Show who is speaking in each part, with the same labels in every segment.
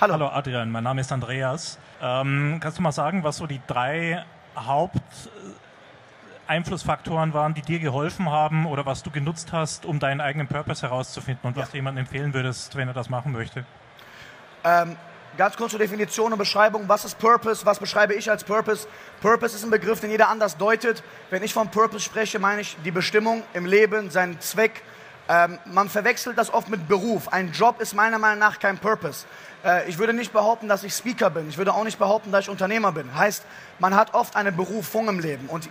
Speaker 1: Hallo.
Speaker 2: Hallo Adrian, mein Name ist Andreas. Ähm, kannst du mal sagen, was so die drei Haupteinflussfaktoren waren, die dir geholfen haben oder was du genutzt hast, um deinen eigenen Purpose herauszufinden und was
Speaker 1: Ja.
Speaker 2: du jemandem empfehlen würdest, wenn er das machen möchte?
Speaker 1: Ähm, ganz kurz zur Definition und Beschreibung. Was ist Purpose? Was beschreibe ich als Purpose? Purpose ist ein Begriff, den jeder anders deutet. Wenn ich von Purpose spreche, meine ich die Bestimmung im Leben, seinen Zweck. Ähm, man verwechselt das oft mit Beruf. Ein Job ist meiner Meinung nach kein Purpose. Äh, ich würde nicht behaupten, dass ich Speaker bin. Ich würde auch nicht behaupten, dass ich Unternehmer bin. Heißt, man hat oft eine Berufung im Leben. Und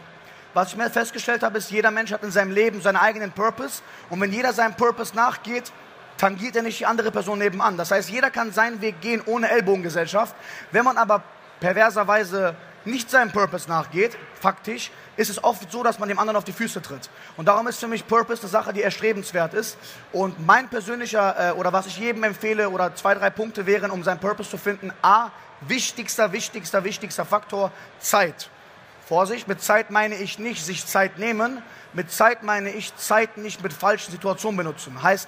Speaker 1: was ich mir festgestellt habe, ist, jeder Mensch hat in seinem Leben seinen eigenen Purpose. Und wenn jeder seinem Purpose nachgeht, tangiert er nicht die andere Person nebenan. Das heißt, jeder kann seinen Weg gehen ohne Ellbogengesellschaft. Wenn man aber perverserweise nicht seinem Purpose nachgeht, faktisch, ist es oft so, dass man dem anderen auf die Füße tritt. Und darum ist für mich Purpose eine Sache, die erstrebenswert ist. Und mein persönlicher, äh, oder was ich jedem empfehle, oder zwei, drei Punkte wären, um seinen Purpose zu finden. A, wichtigster, wichtigster, wichtigster Faktor, Zeit. Vorsicht, mit Zeit meine ich nicht sich Zeit nehmen, mit Zeit meine ich Zeit nicht mit falschen Situationen benutzen. Heißt,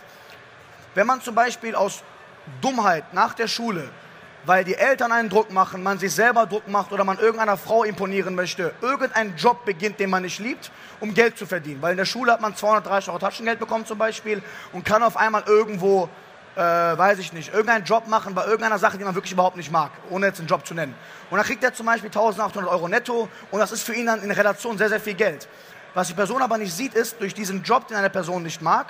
Speaker 1: wenn man zum Beispiel aus Dummheit nach der Schule, weil die Eltern einen Druck machen, man sich selber Druck macht oder man irgendeiner Frau imponieren möchte, irgendeinen Job beginnt, den man nicht liebt, um Geld zu verdienen. Weil in der Schule hat man 230 Euro Taschengeld bekommen zum Beispiel und kann auf einmal irgendwo, äh, weiß ich nicht, irgendeinen Job machen bei irgendeiner Sache, die man wirklich überhaupt nicht mag, ohne jetzt einen Job zu nennen. Und dann kriegt er zum Beispiel 1800 Euro netto und das ist für ihn dann in Relation sehr, sehr viel Geld. Was die Person aber nicht sieht, ist, durch diesen Job, den eine Person nicht mag,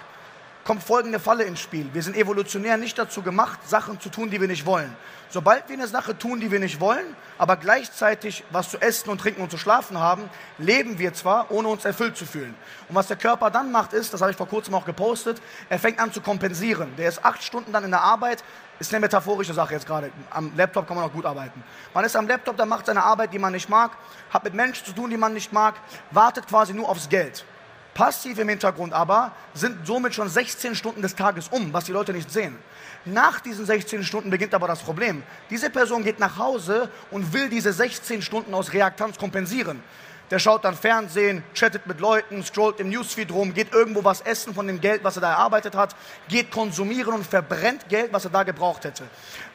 Speaker 1: kommt folgende Falle ins Spiel. Wir sind evolutionär nicht dazu gemacht, Sachen zu tun, die wir nicht wollen. Sobald wir eine Sache tun, die wir nicht wollen, aber gleichzeitig was zu essen und trinken und zu schlafen haben, leben wir zwar, ohne uns erfüllt zu fühlen. Und was der Körper dann macht, ist, das habe ich vor kurzem auch gepostet, er fängt an zu kompensieren. Der ist acht Stunden dann in der Arbeit, ist eine metaphorische Sache jetzt gerade. Am Laptop kann man auch gut arbeiten. Man ist am Laptop, der macht seine Arbeit, die man nicht mag, hat mit Menschen zu tun, die man nicht mag, wartet quasi nur aufs Geld. Passiv im Hintergrund aber sind somit schon 16 Stunden des Tages um, was die Leute nicht sehen. Nach diesen 16 Stunden beginnt aber das Problem. Diese Person geht nach Hause und will diese 16 Stunden aus Reaktanz kompensieren. Der schaut dann Fernsehen, chattet mit Leuten, scrollt im Newsfeed rum, geht irgendwo was essen von dem Geld, was er da erarbeitet hat, geht konsumieren und verbrennt Geld, was er da gebraucht hätte.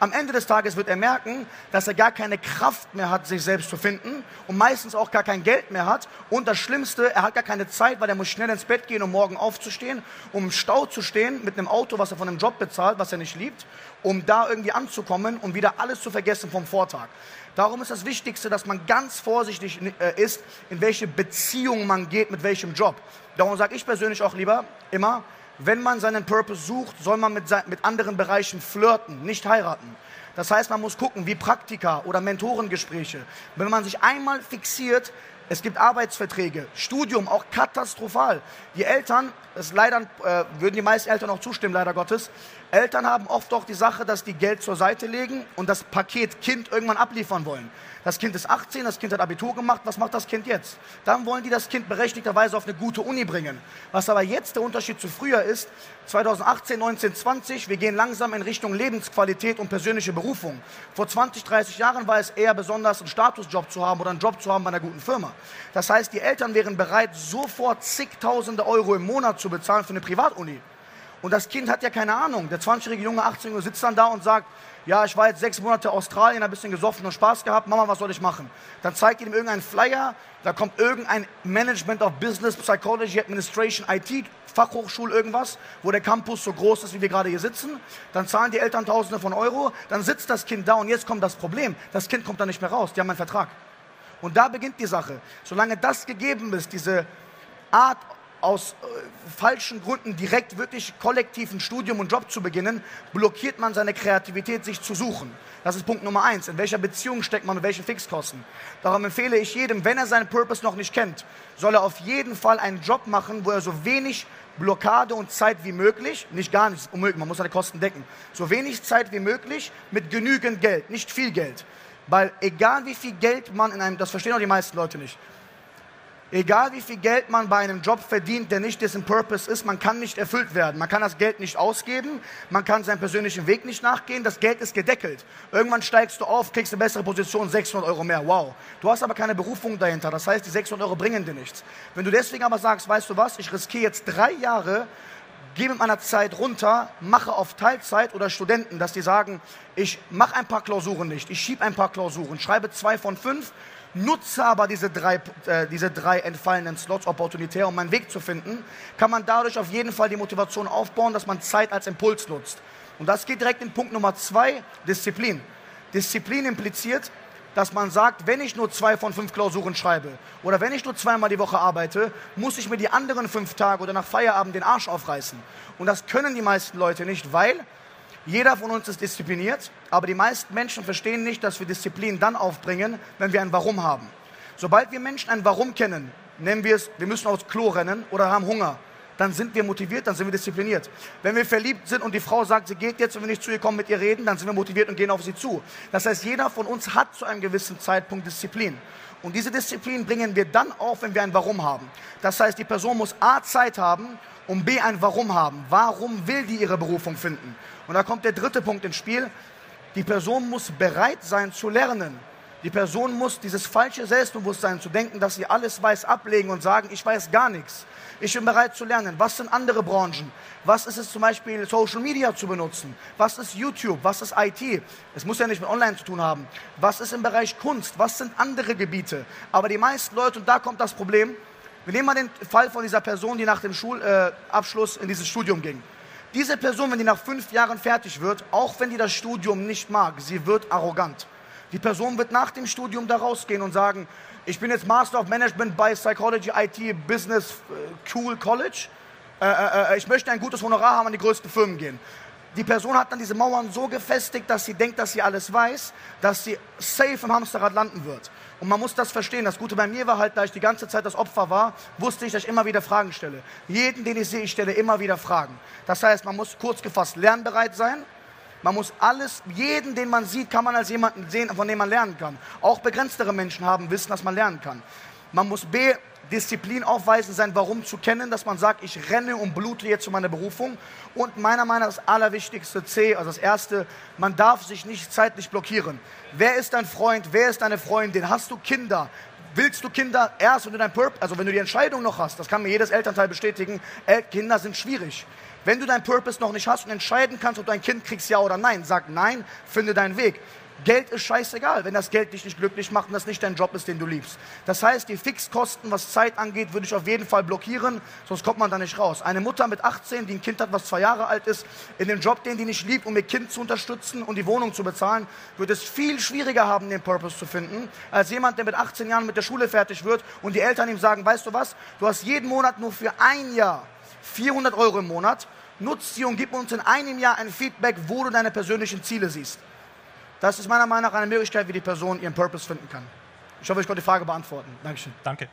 Speaker 1: Am Ende des Tages wird er merken, dass er gar keine Kraft mehr hat, sich selbst zu finden und meistens auch gar kein Geld mehr hat. Und das Schlimmste, er hat gar keine Zeit, weil er muss schnell ins Bett gehen, um morgen aufzustehen, um im Stau zu stehen mit einem Auto, was er von einem Job bezahlt, was er nicht liebt, um da irgendwie anzukommen und wieder alles zu vergessen vom Vortag. Darum ist das Wichtigste, dass man ganz vorsichtig äh, ist, in welche Beziehung man geht, mit welchem Job. Darum sage ich persönlich auch lieber immer, wenn man seinen Purpose sucht, soll man mit, mit anderen Bereichen flirten, nicht heiraten. Das heißt, man muss gucken, wie Praktika oder Mentorengespräche. Wenn man sich einmal fixiert, es gibt Arbeitsverträge, Studium, auch katastrophal. Die Eltern, das leider, äh, würden die meisten Eltern auch zustimmen, leider Gottes, Eltern haben oft auch die Sache, dass die Geld zur Seite legen und das Paket Kind irgendwann abliefern wollen. Das Kind ist 18, das Kind hat Abitur gemacht, was macht das Kind jetzt? Dann wollen die das Kind berechtigterweise auf eine gute Uni bringen. Was aber jetzt der Unterschied zu früher ist, 2018, 19, 20, wir gehen langsam in Richtung Lebensqualität und persönliche Berufung. Vor 20, 30 Jahren war es eher besonders, einen Statusjob zu haben oder einen Job zu haben bei einer guten Firma. Das heißt, die Eltern wären bereit, sofort zigtausende Euro im Monat zu bezahlen für eine Privatuni. Und das Kind hat ja keine Ahnung. Der 20-jährige Junge, 18-jährige sitzt dann da und sagt, ja, ich war jetzt sechs Monate Australien, ein bisschen gesoffen und Spaß gehabt. Mama, was soll ich machen? Dann zeigt ihm irgendein Flyer, da kommt irgendein Management of Business, Psychology, Administration, IT, Fachhochschule, irgendwas, wo der Campus so groß ist, wie wir gerade hier sitzen. Dann zahlen die Eltern Tausende von Euro, dann sitzt das Kind da und jetzt kommt das Problem. Das Kind kommt da nicht mehr raus, die haben einen Vertrag. Und da beginnt die Sache. Solange das gegeben ist, diese Art aus äh, falschen Gründen direkt wirklich kollektiv ein Studium und Job zu beginnen, blockiert man seine Kreativität, sich zu suchen. Das ist Punkt Nummer eins. In welcher Beziehung steckt man mit welchen Fixkosten? Darum empfehle ich jedem, wenn er seinen Purpose noch nicht kennt, soll er auf jeden Fall einen Job machen, wo er so wenig Blockade und Zeit wie möglich, nicht gar nichts unmöglich, man muss seine Kosten decken, so wenig Zeit wie möglich mit genügend Geld, nicht viel Geld. Weil egal wie viel Geld man in einem, das verstehen auch die meisten Leute nicht, Egal wie viel Geld man bei einem Job verdient, der nicht dessen Purpose ist, man kann nicht erfüllt werden. Man kann das Geld nicht ausgeben, man kann seinem persönlichen Weg nicht nachgehen, das Geld ist gedeckelt. Irgendwann steigst du auf, kriegst eine bessere Position, 600 Euro mehr, wow. Du hast aber keine Berufung dahinter, das heißt, die 600 Euro bringen dir nichts. Wenn du deswegen aber sagst, weißt du was, ich riskiere jetzt drei Jahre gehe mit meiner Zeit runter, mache auf Teilzeit oder Studenten, dass die sagen, ich mache ein paar Klausuren nicht, ich schiebe ein paar Klausuren, schreibe zwei von fünf, nutze aber diese drei, äh, diese drei entfallenen Slots opportunitär, um meinen Weg zu finden, kann man dadurch auf jeden Fall die Motivation aufbauen, dass man Zeit als Impuls nutzt. Und das geht direkt in Punkt Nummer zwei, Disziplin. Disziplin impliziert, dass man sagt, wenn ich nur zwei von fünf Klausuren schreibe oder wenn ich nur zweimal die Woche arbeite, muss ich mir die anderen fünf Tage oder nach Feierabend den Arsch aufreißen. Und das können die meisten Leute nicht, weil jeder von uns ist diszipliniert, aber die meisten Menschen verstehen nicht, dass wir Disziplin dann aufbringen, wenn wir ein Warum haben. Sobald wir Menschen ein Warum kennen, nennen wir es, wir müssen aufs Klo rennen oder haben Hunger, dann sind wir motiviert, dann sind wir diszipliniert. Wenn wir verliebt sind und die Frau sagt, sie geht jetzt und wir nicht zu ihr kommen, mit ihr reden, dann sind wir motiviert und gehen auf sie zu. Das heißt, jeder von uns hat zu einem gewissen Zeitpunkt Disziplin. Und diese Disziplin bringen wir dann auf, wenn wir ein Warum haben. Das heißt, die Person muss A Zeit haben und B ein Warum haben. Warum will die ihre Berufung finden? Und da kommt der dritte Punkt ins Spiel. Die Person muss bereit sein zu lernen. Die Person muss dieses falsche Selbstbewusstsein zu denken, dass sie alles weiß, ablegen und sagen, ich weiß gar nichts. Ich bin bereit zu lernen. Was sind andere Branchen? Was ist es zum Beispiel, Social Media zu benutzen? Was ist YouTube? Was ist IT? Es muss ja nicht mit Online zu tun haben. Was ist im Bereich Kunst? Was sind andere Gebiete? Aber die meisten Leute, und da kommt das Problem, wir nehmen mal den Fall von dieser Person, die nach dem Schulabschluss äh, in dieses Studium ging. Diese Person, wenn die nach fünf Jahren fertig wird, auch wenn die das Studium nicht mag, sie wird arrogant. Die Person wird nach dem Studium da rausgehen und sagen, ich bin jetzt Master of Management bei Psychology IT Business äh, Cool College. Äh, äh, äh, ich möchte ein gutes Honorar haben, an die größten Firmen gehen. Die Person hat dann diese Mauern so gefestigt, dass sie denkt, dass sie alles weiß, dass sie safe im Hamsterrad landen wird. Und man muss das verstehen. Das Gute bei mir war halt, da ich die ganze Zeit das Opfer war, wusste ich, dass ich immer wieder Fragen stelle. Jeden, den ich sehe, ich stelle immer wieder Fragen. Das heißt, man muss kurz gefasst lernbereit sein. Man muss alles, jeden, den man sieht, kann man als jemanden sehen, von dem man lernen kann. Auch begrenztere Menschen haben Wissen, dass man lernen kann. Man muss B, Disziplin aufweisen, sein Warum zu kennen, dass man sagt, ich renne und blute jetzt zu meiner Berufung. Und meiner Meinung nach das Allerwichtigste C, also das Erste, man darf sich nicht zeitlich blockieren. Wer ist dein Freund? Wer ist deine Freundin? Hast du Kinder? Willst du Kinder erst, wenn du dein Purpose, also wenn du die Entscheidung noch hast, das kann mir jedes Elternteil bestätigen, Kinder sind schwierig. Wenn du dein Purpose noch nicht hast und entscheiden kannst, ob du ein Kind kriegst, ja oder nein, sag nein, finde deinen Weg. Geld ist scheißegal, wenn das Geld dich nicht glücklich macht und das nicht dein Job ist, den du liebst. Das heißt, die Fixkosten, was Zeit angeht, würde ich auf jeden Fall blockieren, sonst kommt man da nicht raus. Eine Mutter mit 18, die ein Kind hat, was zwei Jahre alt ist, in den Job, den die nicht liebt, um ihr Kind zu unterstützen und die Wohnung zu bezahlen, wird es viel schwieriger haben, den Purpose zu finden, als jemand, der mit 18 Jahren mit der Schule fertig wird und die Eltern ihm sagen, weißt du was, du hast jeden Monat nur für ein Jahr 400 Euro im Monat, nutz sie und gib uns in einem Jahr ein Feedback, wo du deine persönlichen Ziele siehst. Das ist meiner Meinung nach eine Möglichkeit, wie die Person ihren Purpose finden kann. Ich hoffe, ich konnte die Frage beantworten. Dankeschön.
Speaker 2: Danke.